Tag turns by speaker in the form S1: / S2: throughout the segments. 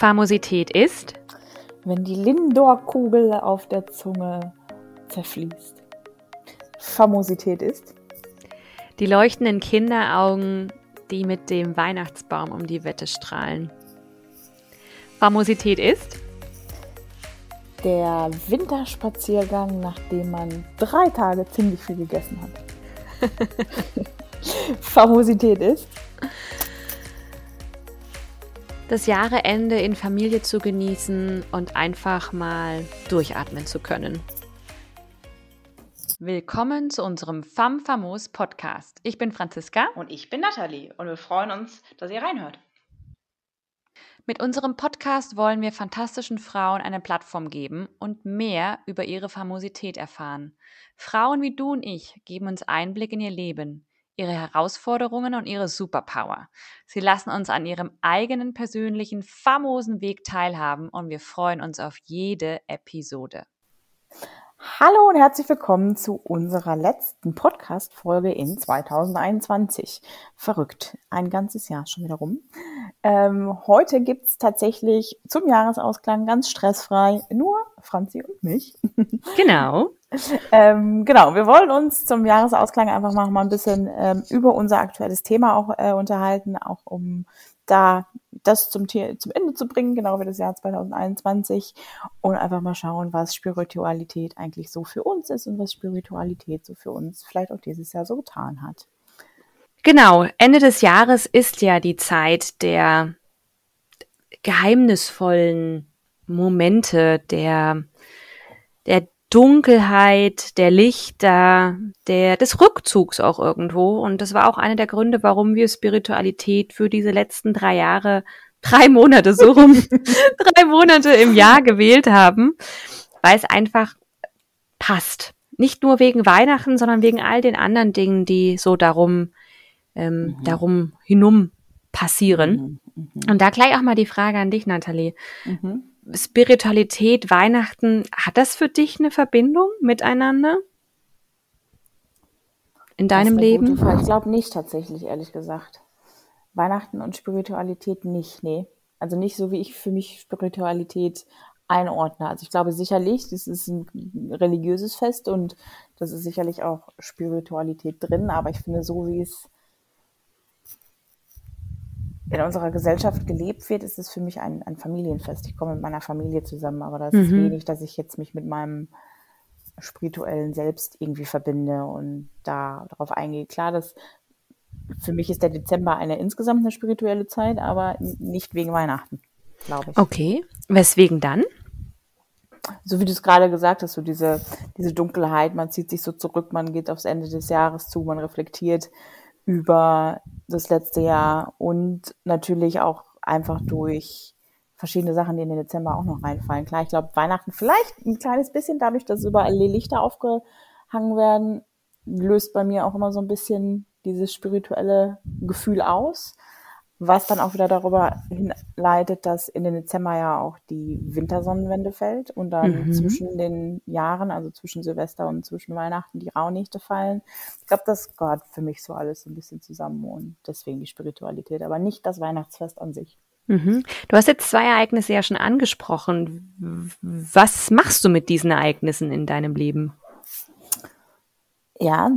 S1: Famosität ist,
S2: wenn die Lindor-Kugel auf der Zunge zerfließt. Famosität ist,
S1: die leuchtenden Kinderaugen, die mit dem Weihnachtsbaum um die Wette strahlen. Famosität ist,
S2: der Winterspaziergang, nachdem man drei Tage ziemlich viel gegessen hat. Famosität ist,
S1: das Jahreende in Familie zu genießen und einfach mal durchatmen zu können. Willkommen zu unserem Femme Famos Podcast. Ich bin Franziska.
S3: Und ich bin Nathalie. Und wir freuen uns, dass ihr reinhört.
S1: Mit unserem Podcast wollen wir fantastischen Frauen eine Plattform geben und mehr über ihre Famosität erfahren. Frauen wie du und ich geben uns Einblick in ihr Leben, ihre Herausforderungen und ihre Superpower. Sie lassen uns an ihrem eigenen persönlichen, famosen Weg teilhaben und wir freuen uns auf jede Episode.
S2: Hallo und herzlich willkommen zu unserer letzten Podcast-Folge in 2021. Verrückt. Ein ganzes Jahr schon wieder rum. Ähm, heute gibt's tatsächlich zum Jahresausklang ganz stressfrei nur Franzi und mich.
S1: Genau.
S2: ähm, genau, wir wollen uns zum Jahresausklang einfach mal, mal ein bisschen ähm, über unser aktuelles Thema auch äh, unterhalten, auch um da das zum, zum Ende zu bringen, genau wie das Jahr 2021 und einfach mal schauen, was Spiritualität eigentlich so für uns ist und was Spiritualität so für uns vielleicht auch dieses Jahr so getan hat.
S1: Genau, Ende des Jahres ist ja die Zeit der geheimnisvollen Momente, der, der Dunkelheit, der Lichter, der, des Rückzugs auch irgendwo. Und das war auch einer der Gründe, warum wir Spiritualität für diese letzten drei Jahre, drei Monate so rum, drei Monate im Jahr gewählt haben, weil es einfach passt. Nicht nur wegen Weihnachten, sondern wegen all den anderen Dingen, die so darum, ähm, mhm. darum hinum passieren. Mhm. Mhm. Und da gleich auch mal die Frage an dich, Nathalie. Mhm. Spiritualität, Weihnachten, hat das für dich eine Verbindung miteinander? In deinem Leben?
S2: Ich glaube nicht tatsächlich, ehrlich gesagt. Weihnachten und Spiritualität nicht, nee. Also nicht so, wie ich für mich Spiritualität einordne. Also ich glaube sicherlich, das ist ein religiöses Fest und das ist sicherlich auch Spiritualität drin, aber ich finde so, wie es in unserer Gesellschaft gelebt wird, ist es für mich ein, ein Familienfest. Ich komme mit meiner Familie zusammen, aber das mhm. ist wenig, dass ich jetzt mich mit meinem spirituellen Selbst irgendwie verbinde und da darauf eingehe. Klar, das für mich ist der Dezember eine insgesamt eine spirituelle Zeit, aber nicht wegen Weihnachten, glaube ich.
S1: Okay. Weswegen dann?
S2: So wie du es gerade gesagt hast, so diese, diese Dunkelheit, man zieht sich so zurück, man geht aufs Ende des Jahres zu, man reflektiert über das letzte Jahr und natürlich auch einfach durch verschiedene Sachen, die in den Dezember auch noch reinfallen. Klar, ich glaube, Weihnachten vielleicht ein kleines bisschen, dadurch, dass überall die Lichter aufgehangen werden, löst bei mir auch immer so ein bisschen dieses spirituelle Gefühl aus was dann auch wieder darüber hinleitet, dass in den Dezember ja auch die Wintersonnenwende fällt und dann mhm. zwischen den Jahren, also zwischen Silvester und zwischen Weihnachten, die Rauhnächte fallen. Ich glaube, das gehört für mich so alles so ein bisschen zusammen und deswegen die Spiritualität, aber nicht das Weihnachtsfest an sich.
S1: Mhm. Du hast jetzt zwei Ereignisse ja schon angesprochen. Was machst du mit diesen Ereignissen in deinem Leben?
S2: Ja,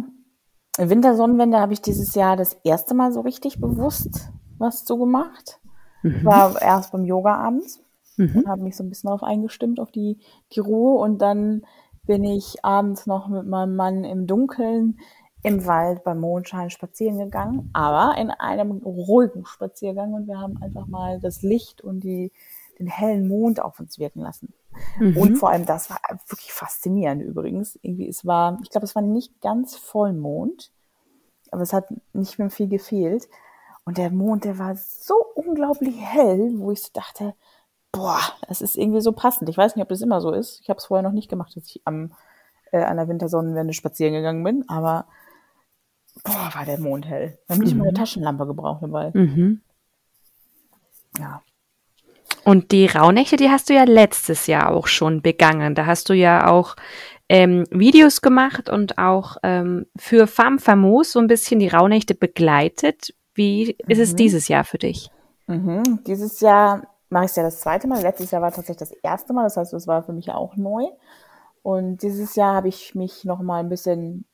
S2: Wintersonnenwende habe ich dieses Jahr das erste Mal so richtig bewusst was zu gemacht. Mhm. War erst beim Yoga abends mhm. und habe mich so ein bisschen darauf eingestimmt, auf die, die Ruhe. Und dann bin ich abends noch mit meinem Mann im Dunkeln im Wald beim Mondschein spazieren gegangen, aber in einem ruhigen Spaziergang und wir haben einfach mal das Licht und die, den hellen Mond auf uns wirken lassen. Mhm. Und vor allem, das war wirklich faszinierend übrigens. Irgendwie, es war, ich glaube, es war nicht ganz Vollmond, aber es hat nicht mehr viel gefehlt. Und der Mond, der war so unglaublich hell, wo ich so dachte, boah, das ist irgendwie so passend. Ich weiß nicht, ob das immer so ist. Ich habe es vorher noch nicht gemacht, dass ich am äh, an der Wintersonnenwende spazieren gegangen bin, aber boah, war der Mond hell. Wir haben nicht mhm. mal eine Taschenlampe gebraucht dabei. Mhm.
S1: Ja. Und die Rauhnächte, die hast du ja letztes Jahr auch schon begangen. Da hast du ja auch ähm, Videos gemacht und auch ähm, für Femme Famos so ein bisschen die Rauhnächte begleitet. Wie ist es mhm. dieses Jahr für dich?
S2: Mhm. Dieses Jahr mache ich es ja das zweite Mal. Letztes Jahr war tatsächlich das erste Mal, das heißt, das war für mich auch neu. Und dieses Jahr habe ich mich noch mal ein bisschen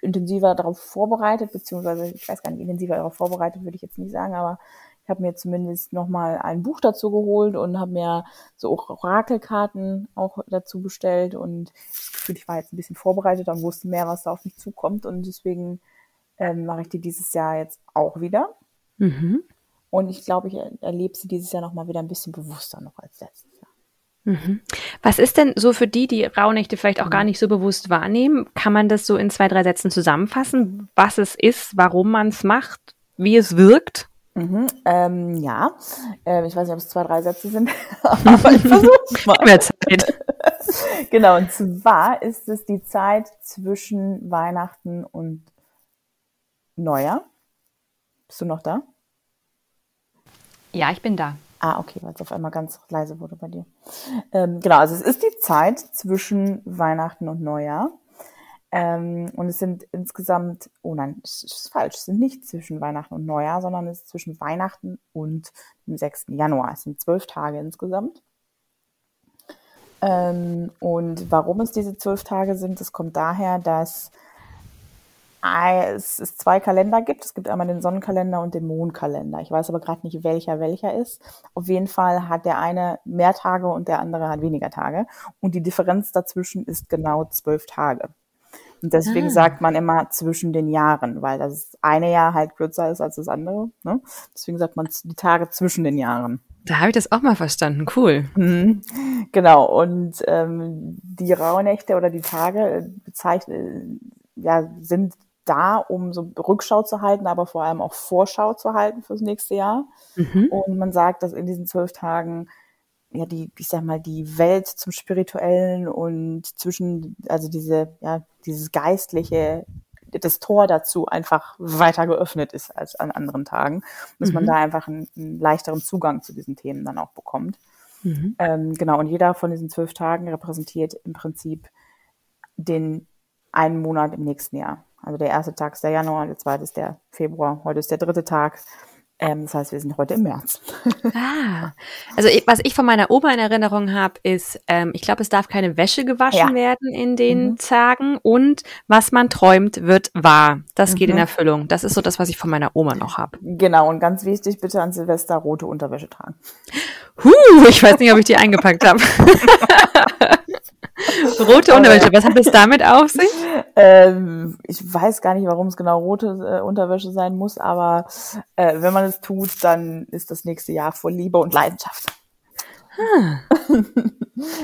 S2: intensiver darauf vorbereitet, beziehungsweise ich weiß gar nicht, intensiver darauf vorbereitet würde ich jetzt nicht sagen, aber ich habe mir zumindest noch mal ein Buch dazu geholt und habe mir so Orakelkarten auch dazu bestellt und das Gefühl, ich war jetzt ein bisschen vorbereitet und wusste mehr, was da auf mich zukommt und deswegen ähm, mache ich die dieses Jahr jetzt auch wieder. Mhm. Und ich glaube, ich erlebe sie dieses Jahr noch mal wieder ein bisschen bewusster noch als letztes Jahr.
S1: Mhm. Was ist denn so für die, die Rauhnächte vielleicht auch mhm. gar nicht so bewusst wahrnehmen? Kann man das so in zwei, drei Sätzen zusammenfassen, was es ist, warum man es macht, wie es wirkt?
S2: Mhm, ähm, ja, ähm, ich weiß nicht, ob es zwei, drei Sätze sind, aber ich versuche mal. Mehr Zeit. genau, und zwar ist es die Zeit zwischen Weihnachten und Neujahr. Bist du noch da?
S1: Ja, ich bin da.
S2: Ah, okay, weil es auf einmal ganz leise wurde bei dir. Ähm, genau, also es ist die Zeit zwischen Weihnachten und Neujahr. Ähm, und es sind insgesamt, oh nein, es ist falsch, es sind nicht zwischen Weihnachten und Neujahr, sondern es ist zwischen Weihnachten und dem 6. Januar. Es sind zwölf Tage insgesamt. Ähm, und warum es diese zwölf Tage sind, das kommt daher, dass es, es zwei Kalender gibt. Es gibt einmal den Sonnenkalender und den Mondkalender. Ich weiß aber gerade nicht, welcher welcher ist. Auf jeden Fall hat der eine mehr Tage und der andere hat weniger Tage. Und die Differenz dazwischen ist genau zwölf Tage. Und deswegen ah. sagt man immer zwischen den Jahren, weil das eine Jahr halt kürzer ist als das andere. Ne? Deswegen sagt man die Tage zwischen den Jahren.
S1: Da habe ich das auch mal verstanden. Cool. Mhm.
S2: Genau. Und ähm, die Rauhnächte oder die Tage äh, bezeichnen, ja, sind da, um so Rückschau zu halten, aber vor allem auch Vorschau zu halten fürs nächste Jahr. Mhm. Und man sagt, dass in diesen zwölf Tagen ja die, ich sag mal, die Welt zum Spirituellen und zwischen, also diese, ja, dieses Geistliche, das Tor dazu einfach weiter geöffnet ist als an anderen Tagen. Dass mhm. man da einfach einen, einen, leichteren Zugang zu diesen Themen dann auch bekommt. Mhm. Ähm, genau, und jeder von diesen zwölf Tagen repräsentiert im Prinzip den einen Monat im nächsten Jahr. Also der erste Tag ist der Januar, der zweite ist der Februar, heute ist der dritte Tag. Ähm, das heißt, wir sind heute im März.
S1: ah, also ich, was ich von meiner Oma in Erinnerung habe, ist, ähm, ich glaube, es darf keine Wäsche gewaschen ja. werden in den mhm. Tagen und was man träumt, wird wahr. Das geht in mhm. Erfüllung. Das ist so das, was ich von meiner Oma noch habe.
S2: Genau, und ganz wichtig, bitte an Silvester rote Unterwäsche tragen.
S1: Huh, ich weiß nicht, ob ich die eingepackt habe. rote Unterwäsche, was hat es damit auf sich?
S2: Ähm, ich weiß gar nicht, warum es genau rote äh, Unterwäsche sein muss, aber äh, wenn man es tut, dann ist das nächste Jahr voll Liebe und Leidenschaft.
S1: Hm.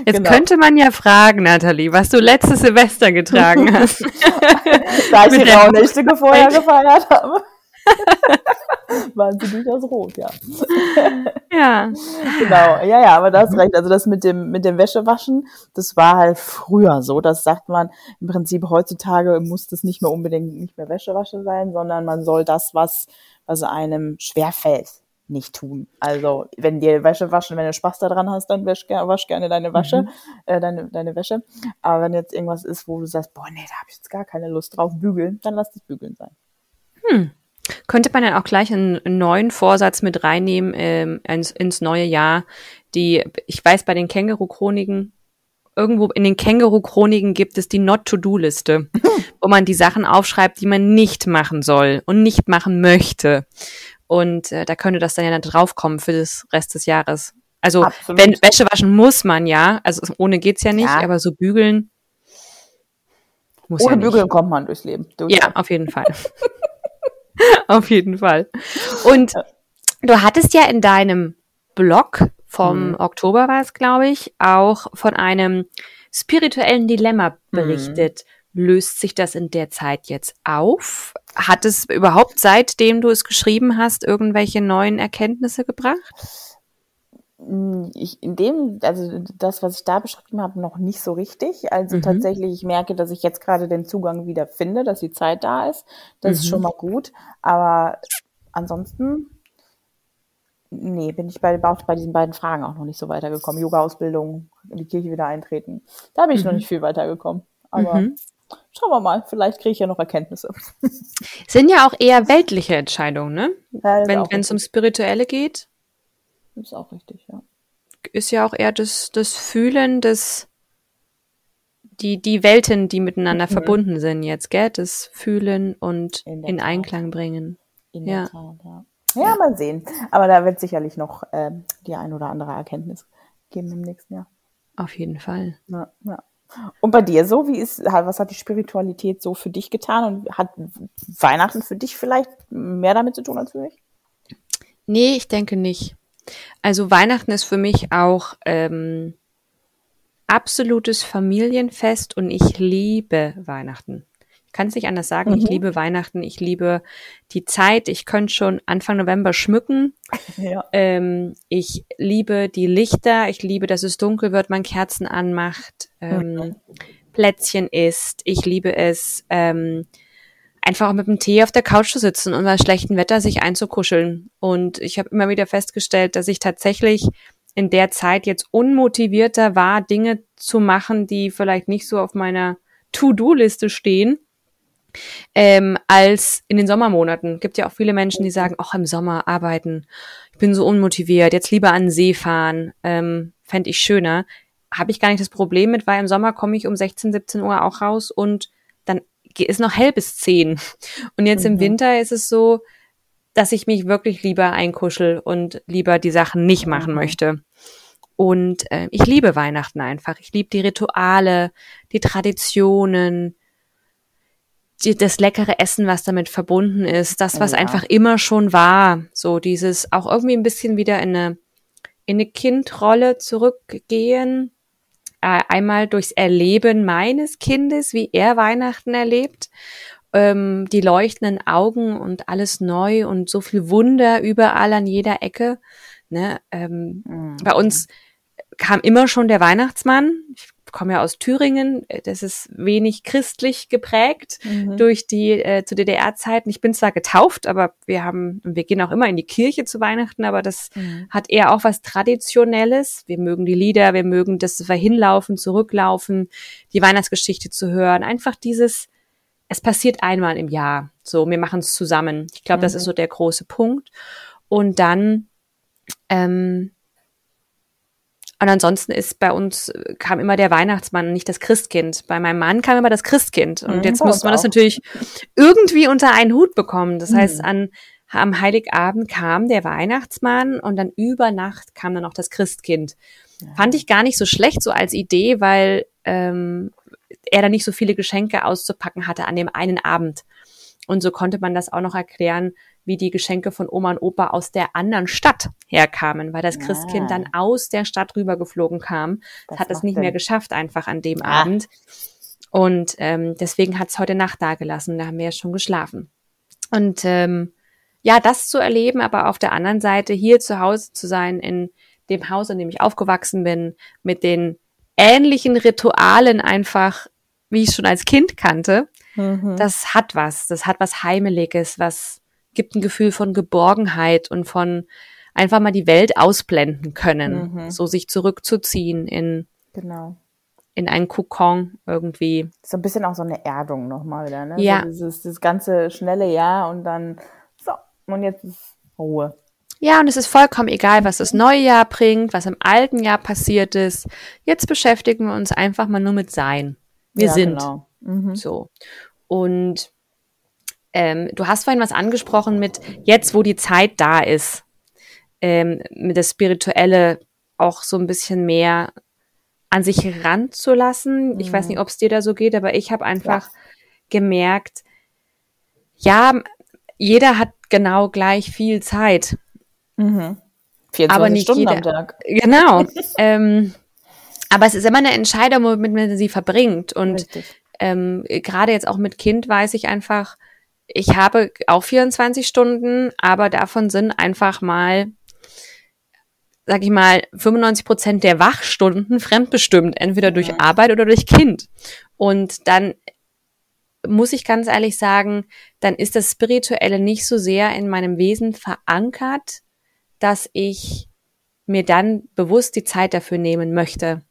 S1: Jetzt genau. könnte man ja fragen, Nathalie, was du letztes Silvester getragen hast.
S2: da ich die Raunächte vorher gefeiert habe. waren sie durchaus rot, ja.
S1: Ja.
S2: Genau, ja, ja, aber da hast recht. Also das mit dem, mit dem Wäschewaschen, das war halt früher so. Das sagt man im Prinzip heutzutage muss das nicht mehr unbedingt nicht mehr Wäschewasche sein, sondern man soll das, was, was einem schwerfällt, nicht tun. Also wenn dir Wäsche waschen, wenn du Spaß daran hast, dann wasch, wasch gerne deine Wäsche, mhm. äh, deine, deine Wäsche. Aber wenn jetzt irgendwas ist, wo du sagst, boah, nee, da habe ich jetzt gar keine Lust drauf, bügeln, dann lass das bügeln sein.
S1: Hm. Könnte man dann auch gleich einen, neuen Vorsatz mit reinnehmen ähm, ins, ins neue Jahr? Die, ich weiß, bei den Känguru-Chroniken, irgendwo in den Känguru-Chroniken gibt es die Not-to-Do-Liste, wo man die Sachen aufschreibt, die man nicht machen soll und nicht machen möchte. Und äh, da könnte das dann ja dann draufkommen für das Rest des Jahres. Also Absolut. wenn Wäsche waschen muss man ja, also ohne geht's ja nicht, ja. aber so bügeln
S2: muss Ohne ja nicht. bügeln kommt man durchs Leben.
S1: Durch ja, auf jeden Fall. Auf jeden Fall. Und du hattest ja in deinem Blog vom mhm. Oktober war es, glaube ich, auch von einem spirituellen Dilemma mhm. berichtet. Mhm. Löst sich das in der Zeit jetzt auf? Hat es überhaupt seitdem du es geschrieben hast irgendwelche neuen Erkenntnisse gebracht?
S2: Ich, in dem, also das, was ich da beschrieben habe, noch nicht so richtig. Also mhm. tatsächlich, ich merke, dass ich jetzt gerade den Zugang wieder finde, dass die Zeit da ist. Das mhm. ist schon mhm. mal gut. Aber ansonsten, nee, bin ich bei, bei diesen beiden Fragen auch noch nicht so weitergekommen. Yoga-Ausbildung, in die Kirche wieder eintreten. Da bin ich mhm. noch nicht viel weitergekommen. Aber mhm. schauen wir mal, vielleicht kriege ich ja noch Erkenntnisse.
S1: Sind ja auch eher weltliche Entscheidungen, ne? Ja, Wenn es um Spirituelle geht.
S2: Ist auch richtig, ja.
S1: ist ja auch eher das, das Fühlen des, die, die Welten, die miteinander mhm. verbunden sind jetzt, gell? Das Fühlen und in, in Einklang bringen. In ja.
S2: Tat, ja. ja. mal sehen. Aber da wird sicherlich noch äh, die ein oder andere Erkenntnis geben im nächsten Jahr.
S1: Auf jeden Fall.
S2: Ja, ja. Und bei dir so, wie ist, was hat die Spiritualität so für dich getan und hat Weihnachten für dich vielleicht mehr damit zu tun als für mich?
S1: Nee, ich denke nicht. Also Weihnachten ist für mich auch ähm, absolutes Familienfest und ich liebe Weihnachten. Ich kann es nicht anders sagen. Mhm. Ich liebe Weihnachten. Ich liebe die Zeit. Ich könnte schon Anfang November schmücken. Ja. Ähm, ich liebe die Lichter. Ich liebe, dass es dunkel wird, man Kerzen anmacht, ähm, mhm. Plätzchen isst. Ich liebe es, ähm, einfach auch mit dem Tee auf der Couch zu sitzen und bei schlechtem Wetter sich einzukuscheln. Und ich habe immer wieder festgestellt, dass ich tatsächlich in der Zeit jetzt unmotivierter war, Dinge zu machen, die vielleicht nicht so auf meiner To-Do-Liste stehen, ähm, als in den Sommermonaten. Gibt ja auch viele Menschen, die sagen, ach, im Sommer arbeiten, ich bin so unmotiviert, jetzt lieber an den See fahren, ähm, fände ich schöner. Habe ich gar nicht das Problem mit, weil im Sommer komme ich um 16, 17 Uhr auch raus und ist noch hell bis 10. Und jetzt mhm. im Winter ist es so, dass ich mich wirklich lieber einkuschel und lieber die Sachen nicht machen mhm. möchte. Und äh, ich liebe Weihnachten einfach. Ich liebe die Rituale, die Traditionen, die, das leckere Essen, was damit verbunden ist, das, was ja. einfach immer schon war. So dieses auch irgendwie ein bisschen wieder in eine, in eine Kindrolle zurückgehen. Äh, einmal durchs Erleben meines Kindes, wie er Weihnachten erlebt ähm, die leuchtenden Augen und alles neu und so viel Wunder überall an jeder Ecke. Ne? Ähm, mhm. Bei uns kam immer schon der Weihnachtsmann. Ich komme ja aus Thüringen, das ist wenig christlich geprägt mhm. durch die äh, zu DDR-Zeiten. Ich bin zwar getauft, aber wir haben, wir gehen auch immer in die Kirche zu Weihnachten, aber das mhm. hat eher auch was Traditionelles. Wir mögen die Lieder, wir mögen das Hinlaufen, Zurücklaufen, die Weihnachtsgeschichte zu hören. Einfach dieses, es passiert einmal im Jahr. So, wir machen es zusammen. Ich glaube, mhm. das ist so der große Punkt. Und dann, ähm, und ansonsten ist bei uns, kam immer der Weihnachtsmann, nicht das Christkind. Bei meinem Mann kam immer das Christkind. Und mhm, jetzt muss man das natürlich irgendwie unter einen Hut bekommen. Das mhm. heißt, an, am Heiligabend kam der Weihnachtsmann und dann über Nacht kam dann noch das Christkind. Ja. Fand ich gar nicht so schlecht so als Idee, weil ähm, er dann nicht so viele Geschenke auszupacken hatte an dem einen Abend. Und so konnte man das auch noch erklären, wie die Geschenke von Oma und Opa aus der anderen Stadt herkamen, weil das Christkind dann ah. aus der Stadt rübergeflogen kam. Das hat es nicht Sinn. mehr geschafft einfach an dem ah. Abend. Und ähm, deswegen hat es heute Nacht da gelassen. Da haben wir ja schon geschlafen. Und ähm, ja, das zu erleben, aber auf der anderen Seite hier zu Hause zu sein, in dem Haus, in dem ich aufgewachsen bin, mit den ähnlichen Ritualen einfach, wie ich schon als Kind kannte, mhm. das hat was. Das hat was Heimeliges, was gibt ein Gefühl von Geborgenheit und von einfach mal die Welt ausblenden können, mhm. so sich zurückzuziehen in
S2: genau
S1: in einen Kokon irgendwie.
S2: So ein bisschen auch so eine Erdung nochmal wieder, ne?
S1: Ja.
S2: So dieses, dieses ganze schnelle Jahr und dann so und jetzt ist Ruhe.
S1: Ja, und es ist vollkommen egal, was das neue Jahr bringt, was im alten Jahr passiert ist. Jetzt beschäftigen wir uns einfach mal nur mit Sein. Wir ja, sind. Genau. Mhm. So. Und ähm, du hast vorhin was angesprochen mit jetzt, wo die Zeit da ist, ähm, mit das Spirituelle auch so ein bisschen mehr an sich ranzulassen. Mhm. Ich weiß mhm. nicht, ob es dir da so geht, aber ich habe einfach ja. gemerkt, ja, jeder hat genau gleich viel Zeit.
S2: Mhm. 24 aber nicht Stunden jeder. am Tag.
S1: Genau. ähm, aber es ist immer eine Entscheidung, womit man sie verbringt. Und ähm, gerade jetzt auch mit Kind weiß ich einfach, ich habe auch 24 Stunden, aber davon sind einfach mal, sag ich mal, 95 Prozent der Wachstunden fremdbestimmt, entweder durch ja. Arbeit oder durch Kind. Und dann muss ich ganz ehrlich sagen, dann ist das Spirituelle nicht so sehr in meinem Wesen verankert, dass ich mir dann bewusst die Zeit dafür nehmen möchte.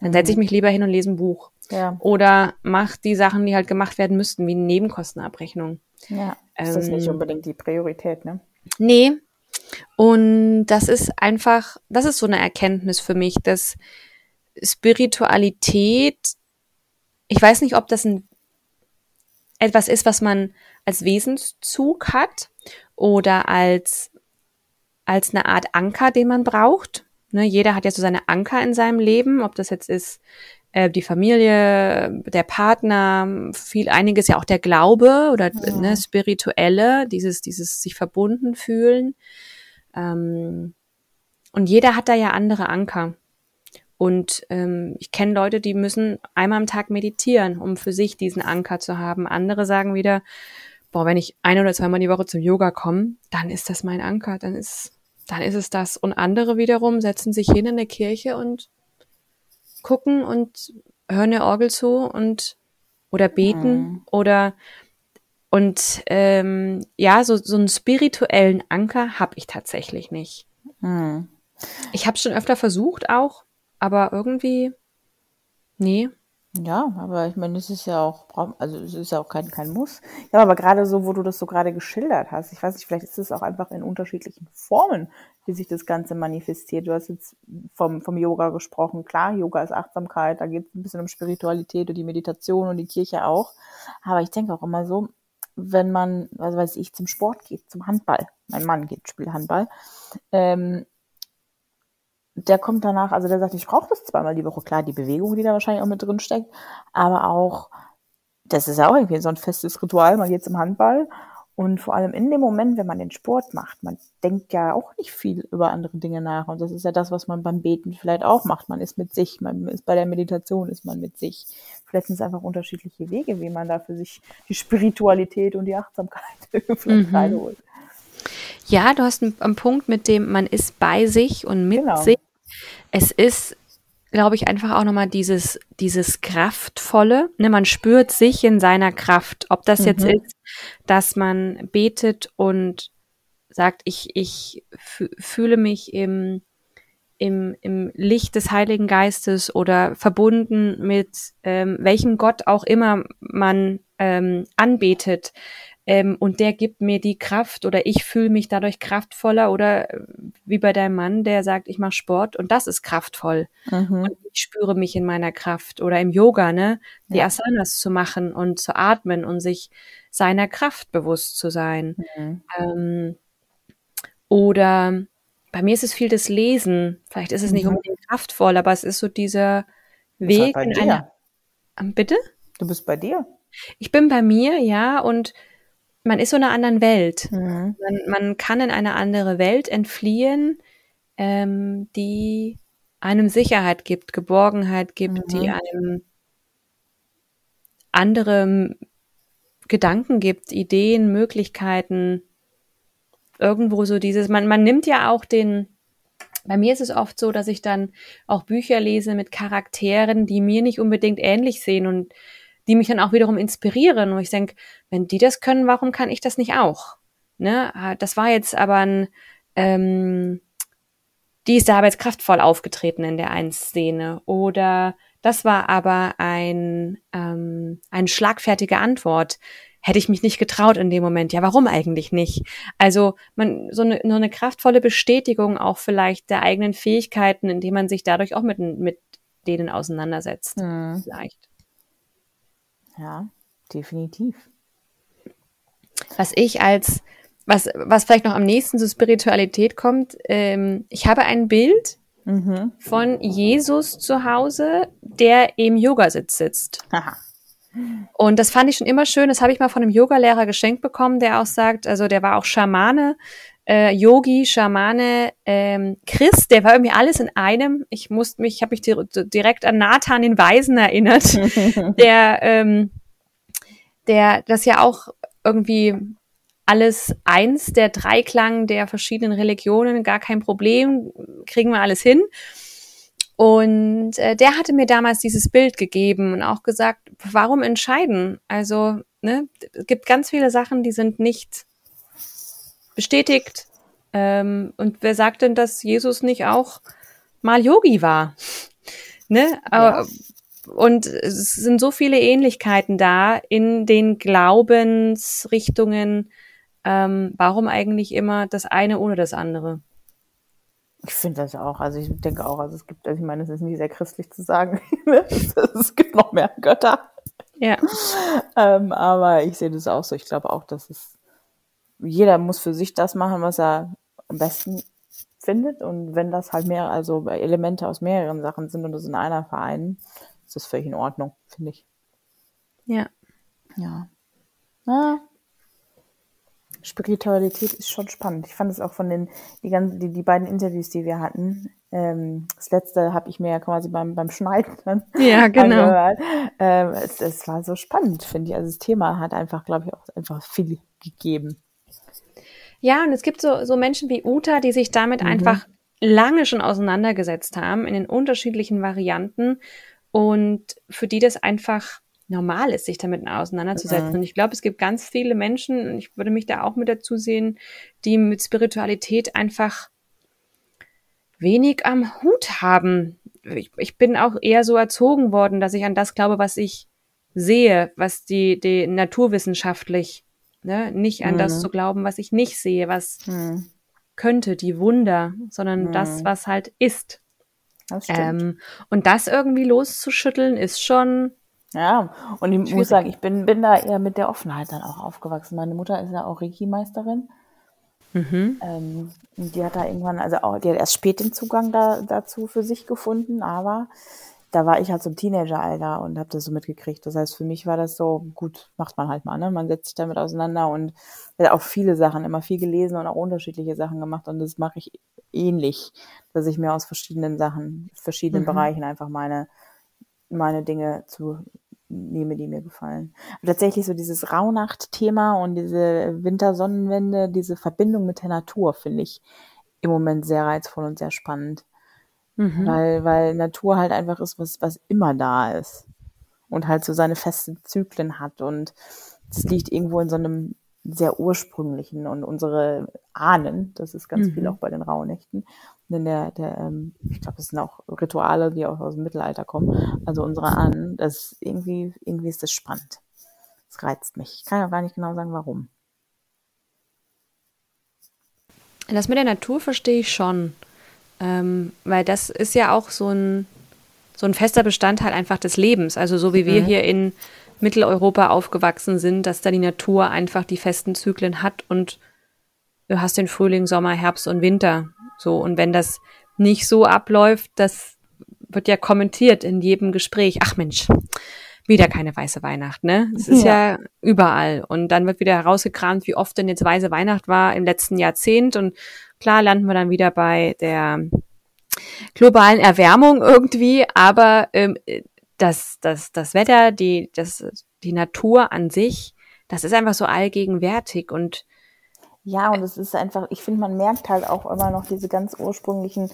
S1: Dann setze ich mhm. mich lieber hin und lese ein Buch.
S2: Ja.
S1: Oder mache die Sachen, die halt gemacht werden müssten, wie eine Nebenkostenabrechnung.
S2: Ja, ist ähm, das nicht unbedingt die Priorität, ne?
S1: Nee. Und das ist einfach, das ist so eine Erkenntnis für mich, dass Spiritualität, ich weiß nicht, ob das ein, etwas ist, was man als Wesenszug hat oder als, als eine Art Anker, den man braucht. Ne, jeder hat ja so seine Anker in seinem Leben, ob das jetzt ist äh, die Familie, der Partner, viel einiges ja auch der Glaube oder ja. ne, spirituelle, dieses dieses sich verbunden fühlen. Ähm, und jeder hat da ja andere Anker. Und ähm, ich kenne Leute, die müssen einmal am Tag meditieren, um für sich diesen Anker zu haben. Andere sagen wieder, boah, wenn ich ein oder zweimal die Woche zum Yoga komme, dann ist das mein Anker, dann ist, dann ist es das. Und andere wiederum setzen sich hin in der Kirche und gucken und hören der Orgel zu und oder beten mhm. oder und ähm, ja, so, so einen spirituellen Anker habe ich tatsächlich nicht. Mhm. Ich habe schon öfter versucht auch, aber irgendwie, nee.
S2: Ja, aber ich meine, es ist ja auch, also es ist ja auch kein, kein Muss. Ja, aber gerade so, wo du das so gerade geschildert hast, ich weiß nicht, vielleicht ist es auch einfach in unterschiedlichen Formen, wie sich das Ganze manifestiert. Du hast jetzt vom, vom Yoga gesprochen. Klar, Yoga ist Achtsamkeit, da geht es ein bisschen um Spiritualität und die Meditation und die Kirche auch. Aber ich denke auch immer so, wenn man, was weiß ich, zum Sport geht, zum Handball. Mein Mann geht, spielt Handball. Ähm, der kommt danach, also der sagt, ich brauche das zweimal die Woche. Klar, die Bewegung, die da wahrscheinlich auch mit drin steckt, aber auch, das ist ja auch irgendwie so ein festes Ritual, man geht zum Handball und vor allem in dem Moment, wenn man den Sport macht, man denkt ja auch nicht viel über andere Dinge nach. Und das ist ja das, was man beim Beten vielleicht auch macht. Man ist mit sich, man ist bei der Meditation ist man mit sich. Vielleicht sind es einfach unterschiedliche Wege, wie man da für sich die Spiritualität und die Achtsamkeit vielleicht mhm. reinholt.
S1: Ja, du hast einen, einen, Punkt mit dem, man ist bei sich und mit genau. sich. Es ist glaube ich, einfach auch nochmal dieses, dieses Kraftvolle. Ne, man spürt sich in seiner Kraft. Ob das mhm. jetzt ist, dass man betet und sagt, ich, ich fühle mich im, im, im Licht des Heiligen Geistes oder verbunden mit ähm, welchem Gott auch immer man ähm, anbetet, ähm, und der gibt mir die Kraft oder ich fühle mich dadurch kraftvoller oder äh, wie bei deinem Mann, der sagt, ich mache Sport und das ist kraftvoll mhm. und ich spüre mich in meiner Kraft oder im Yoga, ne, die ja. Asanas zu machen und zu atmen und sich seiner Kraft bewusst zu sein. Mhm. Ähm, oder bei mir ist es viel das Lesen. Vielleicht ist es nicht mhm. unbedingt kraftvoll, aber es ist so dieser Weg
S2: in einer.
S1: Bitte?
S2: Du bist bei dir.
S1: Ich bin bei mir, ja, und man ist so in einer anderen Welt. Mhm. Man, man, kann in eine andere Welt entfliehen, ähm, die einem Sicherheit gibt, Geborgenheit gibt, mhm. die einem andere Gedanken gibt, Ideen, Möglichkeiten. Irgendwo so dieses, man, man nimmt ja auch den, bei mir ist es oft so, dass ich dann auch Bücher lese mit Charakteren, die mir nicht unbedingt ähnlich sehen und die mich dann auch wiederum inspirieren, wo ich denke, wenn die das können, warum kann ich das nicht auch? Ne? Das war jetzt aber ein, ähm, die ist da aber jetzt kraftvoll aufgetreten in der einen Szene. Oder das war aber ein, ähm, eine schlagfertige Antwort. Hätte ich mich nicht getraut in dem Moment. Ja, warum eigentlich nicht? Also man so eine, nur eine kraftvolle Bestätigung auch vielleicht der eigenen Fähigkeiten, indem man sich dadurch auch mit, mit denen auseinandersetzt. Hm. Vielleicht.
S2: Ja, definitiv.
S1: Was ich als, was, was vielleicht noch am nächsten zur Spiritualität kommt, ähm, ich habe ein Bild mhm. von Jesus zu Hause, der im Yogasitz sitzt. Aha. Und das fand ich schon immer schön. Das habe ich mal von einem Yogalehrer geschenkt bekommen, der auch sagt, also der war auch Schamane, äh, Yogi, Schamane, ähm, Christ, der war irgendwie alles in einem. Ich musste mich, ich habe mich direkt an Nathan den Weisen erinnert, der, ähm, der das ja auch irgendwie alles eins, der Dreiklang der verschiedenen Religionen, gar kein Problem, kriegen wir alles hin. Und äh, der hatte mir damals dieses Bild gegeben und auch gesagt, warum entscheiden? Also, ne, es gibt ganz viele Sachen, die sind nicht bestätigt. Ähm, und wer sagt denn, dass Jesus nicht auch mal Yogi war? Ne? Ja. Und es sind so viele Ähnlichkeiten da in den Glaubensrichtungen, ähm, warum eigentlich immer das eine ohne das andere?
S2: Ich finde das auch. Also ich denke auch, also es gibt, also ich meine, es ist nicht sehr christlich zu sagen. es, es gibt noch mehr Götter.
S1: Ja.
S2: ähm, aber ich sehe das auch so. Ich glaube auch, dass es jeder muss für sich das machen, was er am besten findet. Und wenn das halt mehr, also Elemente aus mehreren Sachen sind und das in einer vereinen, ist das völlig in Ordnung, finde ich.
S1: Ja.
S2: Ja. Ah. Spiritualität ist schon spannend. Ich fand es auch von den die, ganzen, die, die beiden Interviews, die wir hatten. Ähm, das letzte habe ich mir ja quasi beim, beim Schneiden dann
S1: ja, genau.
S2: Ähm, es, es war so spannend, finde ich. Also das Thema hat einfach, glaube ich, auch einfach viel gegeben.
S1: Ja, und es gibt so, so Menschen wie Uta, die sich damit mhm. einfach lange schon auseinandergesetzt haben, in den unterschiedlichen Varianten und für die das einfach normal ist, sich damit auseinanderzusetzen. Mhm. Und ich glaube, es gibt ganz viele Menschen, ich würde mich da auch mit dazu sehen, die mit Spiritualität einfach wenig am Hut haben. Ich, ich bin auch eher so erzogen worden, dass ich an das glaube, was ich sehe, was die, die naturwissenschaftlich Ne? Nicht an mhm. das zu glauben, was ich nicht sehe, was mhm. könnte, die Wunder, sondern mhm. das, was halt ist. Das ähm, und das irgendwie loszuschütteln, ist schon.
S2: Ja, und ich schwierig. muss sagen, ich bin, bin da eher mit der Offenheit dann auch aufgewachsen. Meine Mutter ist ja auch Reiki-Meisterin. Mhm. Ähm, die hat da irgendwann, also auch, die hat erst spät den Zugang da, dazu für sich gefunden, aber da war ich halt so im Teenageralter und habe das so mitgekriegt. Das heißt, für mich war das so, gut, macht man halt mal, ne? Man setzt sich damit auseinander und hat auch viele Sachen, immer viel gelesen und auch unterschiedliche Sachen gemacht und das mache ich ähnlich, dass ich mir aus verschiedenen Sachen, verschiedenen mhm. Bereichen einfach meine, meine Dinge zu nehme, die mir gefallen. Und tatsächlich so dieses Rauhnacht-Thema und diese Wintersonnenwende, diese Verbindung mit der Natur finde ich im Moment sehr reizvoll und sehr spannend. Mhm. Weil, weil Natur halt einfach ist, was, was immer da ist. Und halt so seine festen Zyklen hat. Und das liegt irgendwo in so einem sehr ursprünglichen und unsere Ahnen, das ist ganz mhm. viel auch bei den Rauhnächten. In der, der ähm, ich glaube, es sind auch Rituale, die auch aus dem Mittelalter kommen. Also unsere Ahnen, das irgendwie, irgendwie ist das spannend. Das reizt mich. Ich kann ja gar nicht genau sagen, warum.
S1: Das mit der Natur verstehe ich schon. Ähm, weil das ist ja auch so ein, so ein fester Bestandteil einfach des Lebens. Also so wie wir mhm. hier in Mitteleuropa aufgewachsen sind, dass da die Natur einfach die festen Zyklen hat und du hast den Frühling, Sommer, Herbst und Winter. So. Und wenn das nicht so abläuft, das wird ja kommentiert in jedem Gespräch. Ach Mensch, wieder keine weiße Weihnacht, ne? Es ist ja. ja. überall. Und dann wird wieder herausgekramt, wie oft denn jetzt weiße Weihnacht war im letzten Jahrzehnt. Und Klar landen wir dann wieder bei der globalen Erwärmung irgendwie, aber ähm, das, das, das Wetter, die, das, die Natur an sich, das ist einfach so allgegenwärtig und
S2: ja, und es ist einfach, ich finde, man merkt halt auch immer noch diese ganz ursprünglichen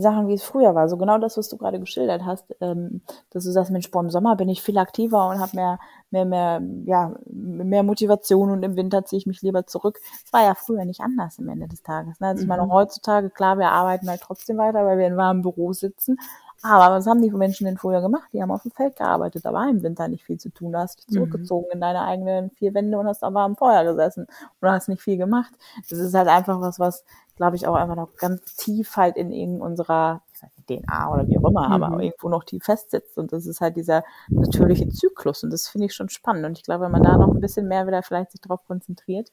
S2: Sachen, wie es früher war. So genau das, was du gerade geschildert hast, ähm, dass du sagst, Mensch, boah, im Sommer bin ich viel aktiver und habe mehr, mehr, mehr, ja, mehr Motivation und im Winter ziehe ich mich lieber zurück. Das war ja früher nicht anders am Ende des Tages. Ne? Also mhm. ich meine, mhm. heutzutage, klar, wir arbeiten halt trotzdem weiter, weil wir in warmen Büros sitzen. Aber was haben die Menschen denn früher gemacht? Die haben auf dem Feld gearbeitet, da war im Winter nicht viel zu tun. Da hast dich mhm. zurückgezogen in deine eigenen vier Wände und hast aber am Feuer gesessen und hast nicht viel gemacht. Das ist halt einfach was, was glaube ich, auch einfach noch ganz tief halt in, in unserer DNA oder wie auch immer, mhm. aber irgendwo noch tief festsitzt. Und das ist halt dieser natürliche Zyklus. Und das finde ich schon spannend. Und ich glaube, wenn man da noch ein bisschen mehr wieder vielleicht sich darauf konzentriert,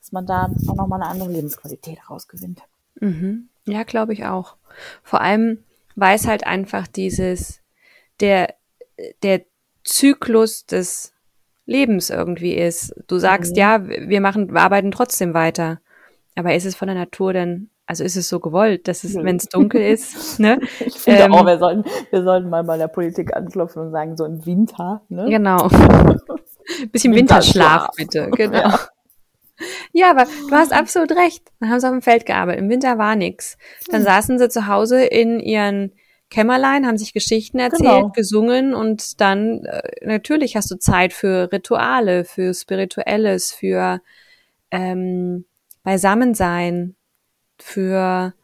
S2: dass man da auch nochmal eine andere Lebensqualität rausgewinnt.
S1: Mhm. Ja, glaube ich auch. Vor allem, weil es halt einfach dieses, der, der Zyklus des Lebens irgendwie ist. Du sagst, mhm. ja, wir machen, wir arbeiten trotzdem weiter. Aber ist es von der Natur denn, also ist es so gewollt, dass es, wenn es dunkel ist, ne?
S2: Ich finde ähm, auch, wir sollten, wir sollten mal bei der Politik anklopfen und sagen, so im Winter, ne?
S1: Genau. Bisschen Winterschlaf, bitte, genau. Ja. Ja, aber du hast absolut recht. Dann haben sie auf dem Feld gearbeitet. Im Winter war nix. Dann hm. saßen sie zu Hause in ihren Kämmerlein, haben sich Geschichten erzählt, genau. gesungen und dann äh, natürlich hast du Zeit für Rituale, für Spirituelles, für ähm, Beisammensein, für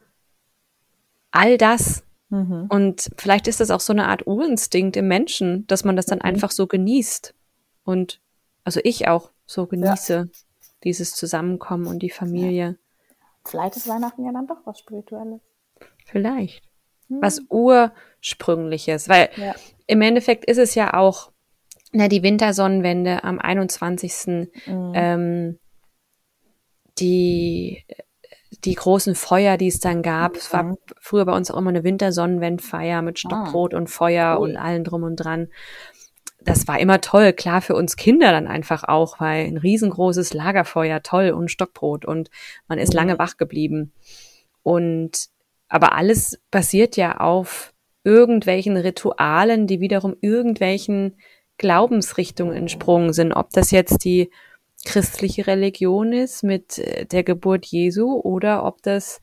S1: all das. Mhm. Und vielleicht ist das auch so eine Art Urinstinkt im Menschen, dass man das dann mhm. einfach so genießt. Und also ich auch so genieße. Dieses Zusammenkommen und die Familie.
S2: Vielleicht ist Weihnachten ja dann doch was Spirituelles.
S1: Vielleicht. Was Ursprüngliches. Weil
S2: Ja.
S1: im Endeffekt ist es ja auch na, die Wintersonnenwende am 21. Ähm, die, die großen Feuer, die es dann gab. Es war früher bei uns auch immer eine Wintersonnenwendfeier mit Stockbrot und Feuer
S2: Cool.
S1: und allen drum und dran. Das war immer toll, klar für uns Kinder dann einfach auch, weil ein riesengroßes Lagerfeuer, toll und Stockbrot und man ist lange wach geblieben. Und aber alles basiert ja auf irgendwelchen Ritualen, die wiederum irgendwelchen Glaubensrichtungen entsprungen sind. Ob das jetzt die christliche Religion ist mit äh, der Geburt Jesu oder ob das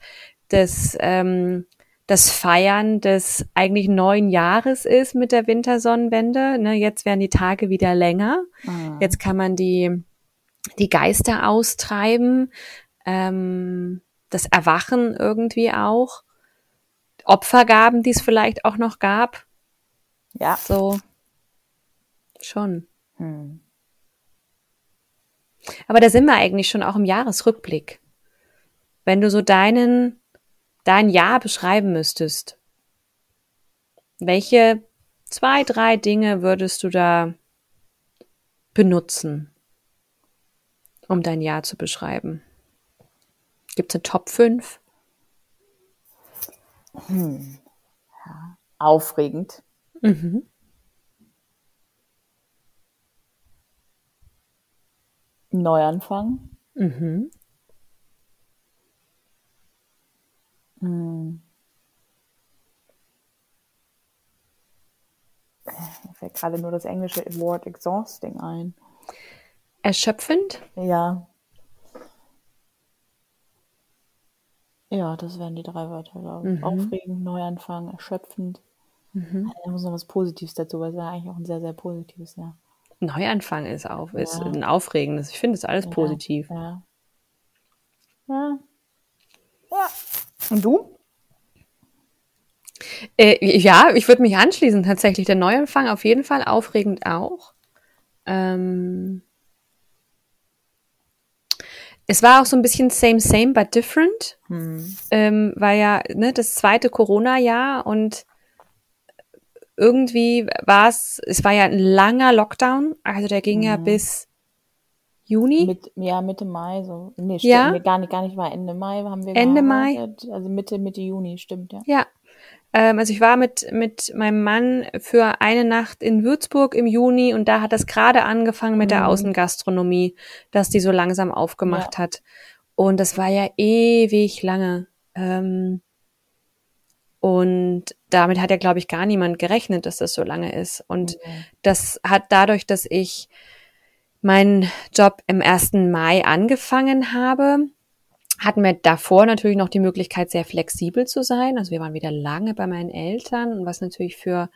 S1: das, ähm, das Feiern des eigentlich neuen Jahres ist mit der Wintersonnenwende. Ne, jetzt werden die Tage wieder länger. Jetzt kann man die, die Geister austreiben, ähm, das Erwachen irgendwie auch. Opfergaben, die es vielleicht auch noch gab.
S2: Ja.
S1: So. Schon.
S2: Hm.
S1: Aber da sind wir eigentlich schon auch im Jahresrückblick. Wenn du so deinen, dein Jahr beschreiben müsstest, welche zwei, drei Dinge würdest du da benutzen, um dein Jahr zu beschreiben? Gibt es eine Top 5?
S2: Aufregend.
S1: Mhm.
S2: Neuanfang.
S1: Mhm.
S2: Hm. Mir fällt gerade nur das englische Wort exhausting ein.
S1: Erschöpfend?
S2: Ja. Ja, das wären die drei Wörter, glaube ich.
S1: Mhm.
S2: Aufregend, Neuanfang, erschöpfend.
S1: Mhm.
S2: Da muss noch was Positives dazu, weil es ja eigentlich auch ein sehr, sehr positives Jahr.
S1: Neuanfang ist auf, ist
S2: Ja.
S1: ein aufregendes. Ich finde es alles positiv.
S2: Ja. Ja. Ja. Und du?
S1: Äh, ja, ich würde mich anschließen tatsächlich. Der Neuanfang auf jeden Fall aufregend auch. Ähm, es war auch so ein bisschen same, same, but different.
S2: Hm.
S1: Ähm, war ja ne, das zweite Corona-Jahr und irgendwie war es, es war ja ein langer Lockdown. Also der ging ja bis Juni.
S2: Mit, ja, Mitte Mai, so. Nee, stimmt.
S1: Ja?
S2: Nee, gar nicht, gar nicht war Ende Mai haben wir
S1: Ende Mai?
S2: Also Mitte, Mitte Juni, stimmt, ja.
S1: Ja. Ähm, also ich war mit, mit meinem Mann für eine Nacht in Würzburg im Juni und da hat das gerade angefangen mit der Außengastronomie, dass die so langsam aufgemacht hat. Und das war ja ewig lange. Ähm, und damit hat ja, glaube ich, gar niemand gerechnet, dass das so lange ist. Und das hat dadurch, dass ich meinen Job im 1. Mai angefangen habe, hatten wir davor natürlich noch die Möglichkeit, sehr flexibel zu sein. Also wir waren wieder lange bei meinen Eltern, was natürlich für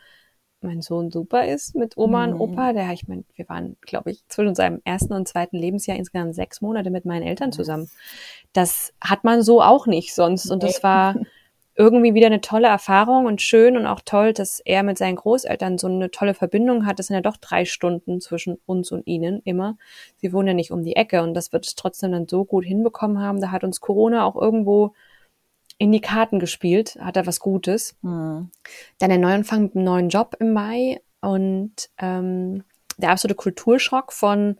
S1: meinen Sohn super ist mit Oma und Opa. Der, ich meine, wir waren, glaube ich, zwischen seinem ersten und zweiten Lebensjahr insgesamt sechs Monate mit meinen Eltern zusammen. Das hat man so auch nicht sonst. Und das war irgendwie wieder eine tolle Erfahrung und schön und auch toll, dass er mit seinen Großeltern so eine tolle Verbindung hat. Das sind ja doch drei Stunden zwischen uns und ihnen immer. Sie wohnen ja nicht um die Ecke und das wird es trotzdem dann so gut hinbekommen haben. Da hat uns Corona auch irgendwo in die Karten gespielt, hat er was Gutes.
S2: Hm.
S1: Dann der Neuanfang mit einem neuen Job im Mai und ähm, der absolute Kulturschock von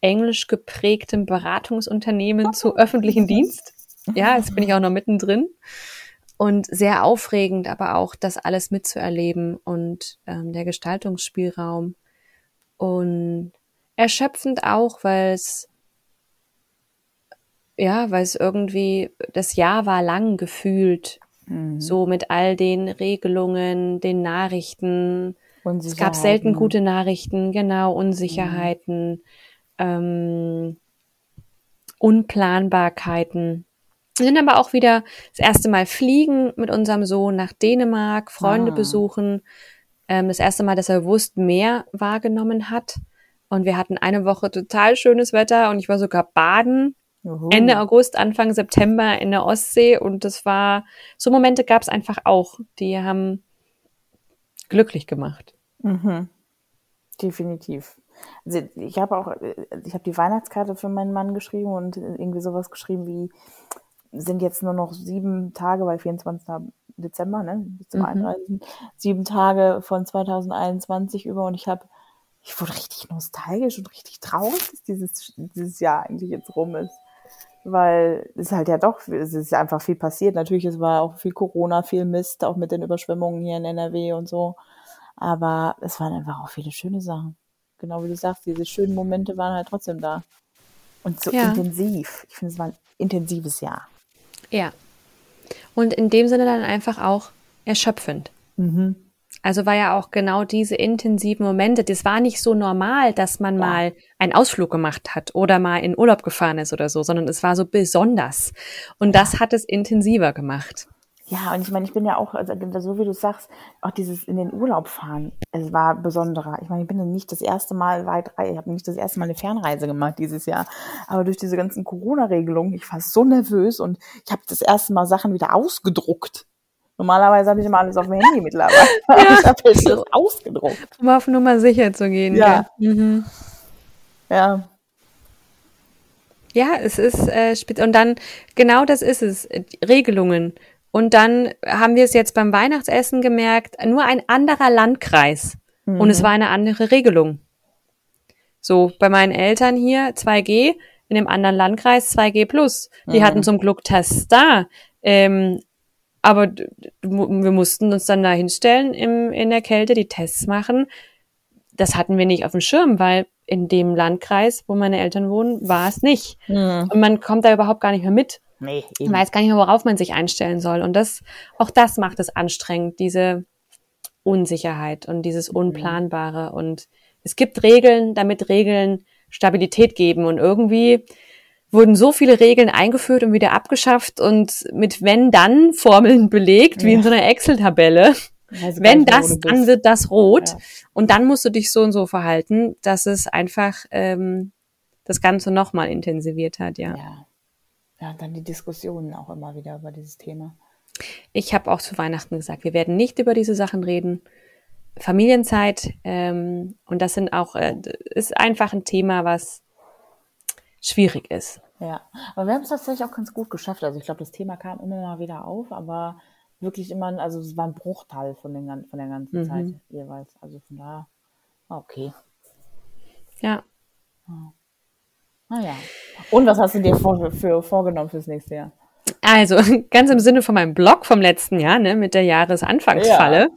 S1: englisch geprägtem Beratungsunternehmen zu öffentlichen Dienst. Ja, jetzt bin ich auch noch mittendrin. Und sehr aufregend, aber auch das alles mitzuerleben und ähm, der Gestaltungsspielraum. Und erschöpfend auch, weil es ja, weil es irgendwie, das Jahr war lang gefühlt, so mit all den Regelungen, den Nachrichten. Es gab selten gute Nachrichten, genau, Unsicherheiten, ähm, Unplanbarkeiten. Wir sind aber auch wieder das erste Mal fliegen mit unserem Sohn nach Dänemark, Freunde
S2: Ah.
S1: besuchen. Ähm, das erste Mal, dass er bewusst mehr wahrgenommen hat. Und wir hatten eine Woche total schönes Wetter und ich war sogar baden.
S2: Juhu.
S1: Ende August, Anfang September in der Ostsee und das war, so Momente gab es einfach auch, die haben glücklich gemacht.
S2: Mhm. Definitiv. Also ich habe auch, ich habe die Weihnachtskarte für meinen Mann geschrieben und irgendwie sowas geschrieben wie, sind jetzt nur noch sieben Tage, weil 24. Dezember, ne, bis zum mhm. 31. Sieben Tage von 2021 über und ich habe, ich wurde richtig nostalgisch und richtig traurig, dass dieses, dieses Jahr eigentlich jetzt rum ist. Weil es halt ja doch, es ist ja einfach viel passiert. Natürlich, es war auch viel Corona, viel Mist, auch mit den Überschwemmungen hier in NRW und so. Aber es waren einfach auch viele schöne Sachen. Genau wie du sagst, diese schönen Momente waren halt trotzdem da. Und so ja. intensiv. Ich finde, es war ein intensives Jahr.
S1: Ja. Und in dem Sinne dann einfach auch erschöpfend. Mhm. Also war ja auch genau diese intensiven Momente, das war nicht so normal, dass man ja. mal einen Ausflug gemacht hat oder mal in Urlaub gefahren ist oder so, sondern es war so besonders. Und ja. das hat es intensiver gemacht.
S2: Ja, und ich meine, ich bin ja auch, also so wie du sagst, auch dieses in den Urlaub fahren, es war besonderer. Ich meine, ich bin ja nicht das erste Mal weit, ich habe nicht das erste Mal eine Fernreise gemacht dieses Jahr, aber durch diese ganzen Corona-Regelungen, ich war so nervös und ich habe das erste Mal Sachen wieder ausgedruckt. Normalerweise habe ich immer alles auf dem Handy mittlerweile. Ja. ich habe jetzt das ausgedruckt.
S1: Um auf Nummer sicher zu gehen.
S2: Ja. Ja. Mhm. ja.
S1: Ja, es ist äh, und dann genau das ist es. Regelungen und dann haben wir es jetzt beim Weihnachtsessen gemerkt, nur ein anderer Landkreis. Mhm. Und es war eine andere Regelung. So, bei meinen Eltern hier 2G, in dem anderen Landkreis 2G plus. Die mhm. hatten zum Glück Tests da. Ähm, aber wir mussten uns dann da hinstellen im, in der Kälte, die Tests machen. Das hatten wir nicht auf dem Schirm, weil in dem Landkreis, wo meine Eltern wohnen, war es nicht. Mhm. Und man kommt da überhaupt gar nicht mehr mit. Nee, eben. Man weiß gar nicht mehr, worauf man sich einstellen soll. Und das, auch das macht es anstrengend, diese Unsicherheit und dieses mhm. Unplanbare. Und es gibt Regeln, damit Regeln Stabilität geben. Und irgendwie wurden so viele Regeln eingeführt und wieder abgeschafft und mit wenn-dann-Formeln belegt, ja. wie in so einer Excel-Tabelle. Also wenn das, dann wird das rot. Ja. Und dann musst du dich so und so verhalten, dass es einfach ähm, das Ganze nochmal intensiviert hat, ja.
S2: ja ja, dann die Diskussionen auch immer wieder über dieses Thema.
S1: Ich habe auch zu Weihnachten gesagt, wir werden nicht über diese Sachen reden. Familienzeit ähm, und das sind auch äh, ist einfach ein Thema, was schwierig ist.
S2: Ja, aber wir haben es tatsächlich auch ganz gut geschafft. Also ich glaube, das Thema kam immer mal wieder auf, aber wirklich immer, also es war ein Bruchteil von, den, von der ganzen mhm. Zeit jeweils. Also von daher, okay.
S1: Ja.
S2: ja. Naja. Und was hast du dir vor, für, vorgenommen fürs nächste Jahr?
S1: Also, ganz im Sinne von meinem Blog vom letzten Jahr, ne, mit der Jahresanfangsfalle, ja.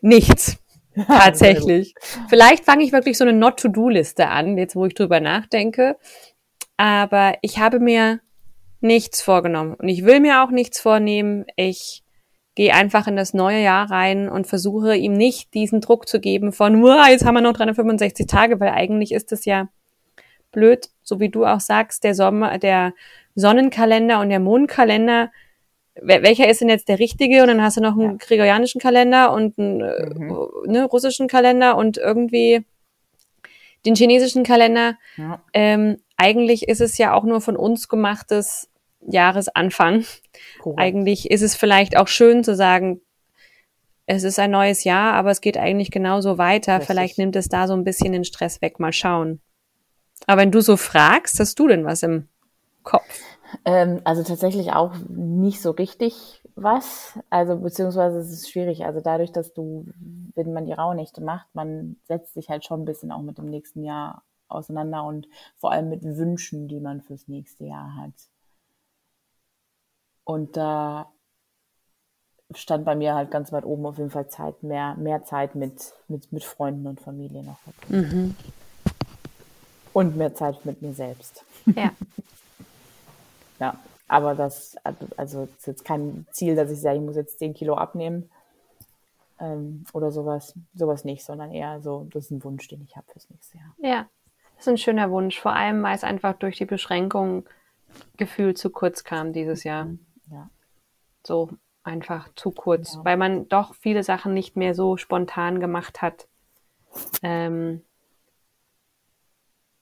S1: nichts. Tatsächlich. Vielleicht fange ich wirklich so eine Not-to-Do-Liste an, jetzt wo ich drüber nachdenke. Aber ich habe mir nichts vorgenommen. Und ich will mir auch nichts vornehmen. Ich gehe einfach in das neue Jahr rein und versuche ihm nicht diesen Druck zu geben von, jetzt haben wir noch 365 Tage, weil eigentlich ist es ja blöd, so wie du auch sagst, der Sommer, der Sonnenkalender und der Mondkalender, welcher ist denn jetzt der richtige? Und dann hast du noch einen gregorianischen Kalender und einen äh, mhm. ne, russischen Kalender und irgendwie den chinesischen Kalender. Ja. Ähm, eigentlich ist es ja auch nur von uns gemachtes Jahresanfang. Correct. Eigentlich ist es vielleicht auch schön zu sagen, es ist ein neues Jahr, aber es geht eigentlich genauso weiter. Richtig. Vielleicht nimmt es da so ein bisschen den Stress weg. Mal schauen. Aber wenn du so fragst, hast du denn was im Kopf?
S2: Ähm, also tatsächlich auch nicht so richtig was. Also beziehungsweise es ist schwierig. Also dadurch, dass du, wenn man die Rauhnächte macht, man setzt sich halt schon ein bisschen auch mit dem nächsten Jahr auseinander und vor allem mit Wünschen, die man fürs nächste Jahr hat. Und da stand bei mir halt ganz weit oben auf jeden Fall Zeit, mehr, mehr Zeit mit, mit, mit Freunden und Familie noch. Mhm. Und mehr Zeit mit mir selbst.
S1: Ja.
S2: ja, aber das, also ist jetzt kein Ziel, dass ich sage, ich muss jetzt 10 Kilo abnehmen ähm, oder sowas. Sowas nicht, sondern eher so, das ist ein Wunsch, den ich habe fürs nächste Jahr.
S1: Ja, das ist ein schöner Wunsch, vor allem, weil es einfach durch die Beschränkung gefühlt zu kurz kam dieses Jahr. Mhm, ja. So einfach zu kurz, ja. weil man doch viele Sachen nicht mehr so spontan gemacht hat. Ähm,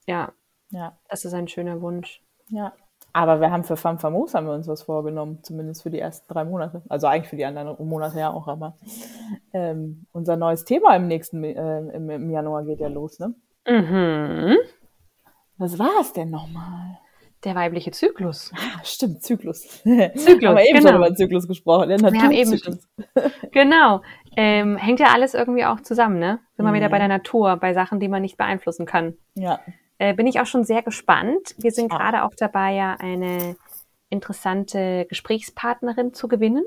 S1: ja. Ja. Das ist ein schöner Wunsch.
S2: Ja. Aber wir haben für Femme Famos haben wir uns was vorgenommen, zumindest für die ersten drei Monate. Also eigentlich für die anderen Monate ja auch, aber ähm, unser neues Thema im nächsten, äh, im, im, Januar geht ja los, ne?
S1: Mhm.
S2: Was war es denn nochmal?
S1: Der weibliche Zyklus.
S2: Ah, stimmt, Zyklus.
S1: Zyklus,
S2: haben wir eben
S1: genau.
S2: schon über Zyklus gesprochen.
S1: Wir haben eben
S2: Naturzyklus.
S1: Genau. Ähm, hängt ja alles irgendwie auch zusammen, ne? Sind wir
S2: Mhm.
S1: wieder bei der Natur, bei Sachen, die man nicht beeinflussen kann.
S2: Ja.
S1: Äh, bin ich auch schon sehr gespannt. Wir sind gerade auch dabei, ja eine interessante Gesprächspartnerin zu gewinnen.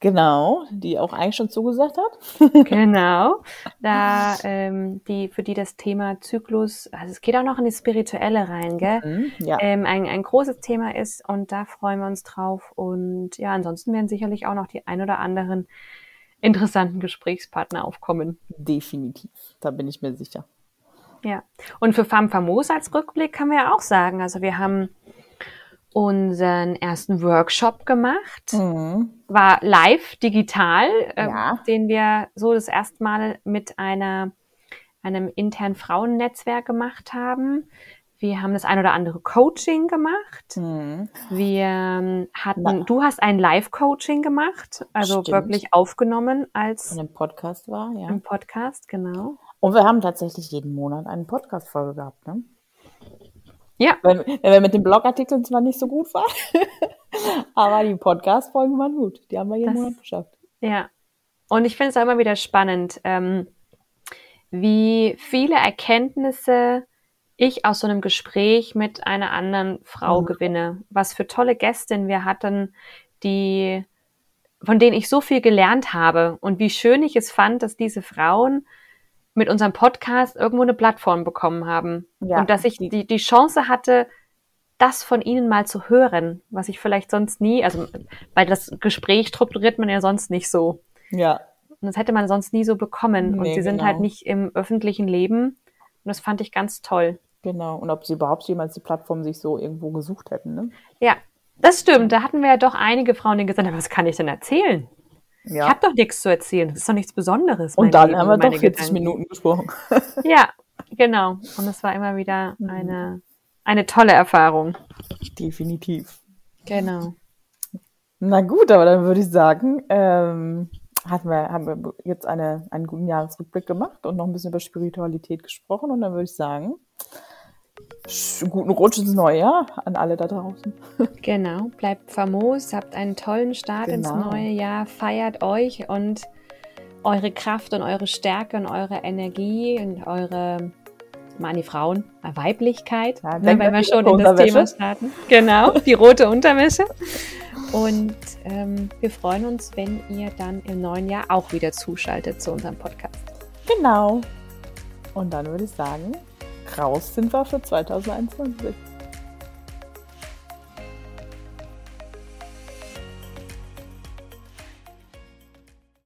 S2: Genau, die auch eigentlich schon zugesagt hat.
S1: Genau. Da, ähm, die, für die das Thema Zyklus, also es geht auch noch in die Spirituelle rein, gell?
S2: Mhm, Ja.
S1: ähm, ein, ein großes Thema ist und da freuen wir uns drauf. Und ja, ansonsten werden sicherlich auch noch die ein oder anderen interessanten Gesprächspartner aufkommen.
S2: Definitiv. Da bin ich mir sicher.
S1: Ja. Und für Femme Famos als Rückblick kann man ja auch sagen, also wir haben unseren ersten Workshop gemacht,
S2: Mhm.
S1: war live, digital, ähm,
S2: Ja.
S1: den wir so das erste Mal mit einer, einem internen Frauennetzwerk gemacht haben. Wir haben das ein oder andere Coaching gemacht.
S2: Mhm.
S1: Wir ähm, hatten,
S2: Na.
S1: du hast ein Live-Coaching gemacht, also
S2: Stimmt.
S1: wirklich aufgenommen als
S2: In dem Podcast war, ja.
S1: im Podcast, genau.
S2: Und wir haben tatsächlich jeden Monat eine Podcast-Folge gehabt, ne?
S1: Ja,
S2: Wenn, wenn wir mit den Blogartikeln zwar nicht so gut waren, aber die Podcast-Folgen waren gut. Die haben wir jeden
S1: Das-
S2: Monat geschafft.
S1: ja. Und ich finde es auch immer wieder spannend, ähm, wie viele Erkenntnisse ich aus so einem Gespräch mit einer anderen Frau
S2: Mhm.
S1: gewinne. Was für tolle Gästinnen wir hatten, die, von denen ich so viel gelernt habe und wie schön ich es fand, dass diese Frauen mit unserem Podcast irgendwo eine Plattform bekommen haben.
S2: Ja,
S1: und dass ich
S2: die-
S1: die, Chance hatte, das von ihnen mal zu hören, was ich vielleicht sonst nie, also weil das Gespräch strukturiert man ja sonst nicht so.
S2: Ja.
S1: Und das hätte man sonst nie so bekommen. und
S2: Nee,
S1: sie sind
S2: genau.
S1: halt nicht im öffentlichen Leben. Und das fand ich ganz toll.
S2: Genau. Und ob sie überhaupt jemals die Plattform sich so irgendwo gesucht hätten, ne?
S1: Ja, das stimmt. Da hatten wir ja doch einige Frauen, die gesagt haben, was kann ich denn erzählen? Ich
S2: Ja.
S1: habe doch nichts zu erzählen. Das ist doch nichts Besonderes.
S2: Und dann
S1: Leben
S2: haben wir doch
S1: meine
S2: 40
S1: Gedanken.
S2: Minuten gesprochen.
S1: Ja, genau. Und es war immer wieder
S2: Mhm.
S1: eine, eine tolle Erfahrung.
S2: Definitiv.
S1: Genau.
S2: Na gut, aber dann würde ich sagen, ähm, hatten wir, haben wir jetzt eine, einen guten Jahresrückblick gemacht und noch ein bisschen über Spiritualität gesprochen. Und dann würde ich sagen, guten Rutsch ins neue Jahr an alle da draußen.
S1: Genau. Bleibt famos, habt einen tollen Start ins
S2: Genau.
S1: neue Jahr, feiert euch und eure Kraft und eure Stärke und eure Energie und eure, mal an die Frauen, Weiblichkeit,
S2: Ja,
S1: ne, wenn wir schon in das. Thema starten. Genau, die rote Unterwäsche. Und ähm, wir freuen uns, wenn ihr dann im neuen Jahr auch wieder zuschaltet zu unserem Podcast.
S2: Genau. Und dann würde ich sagen, raus sind wir für 2021.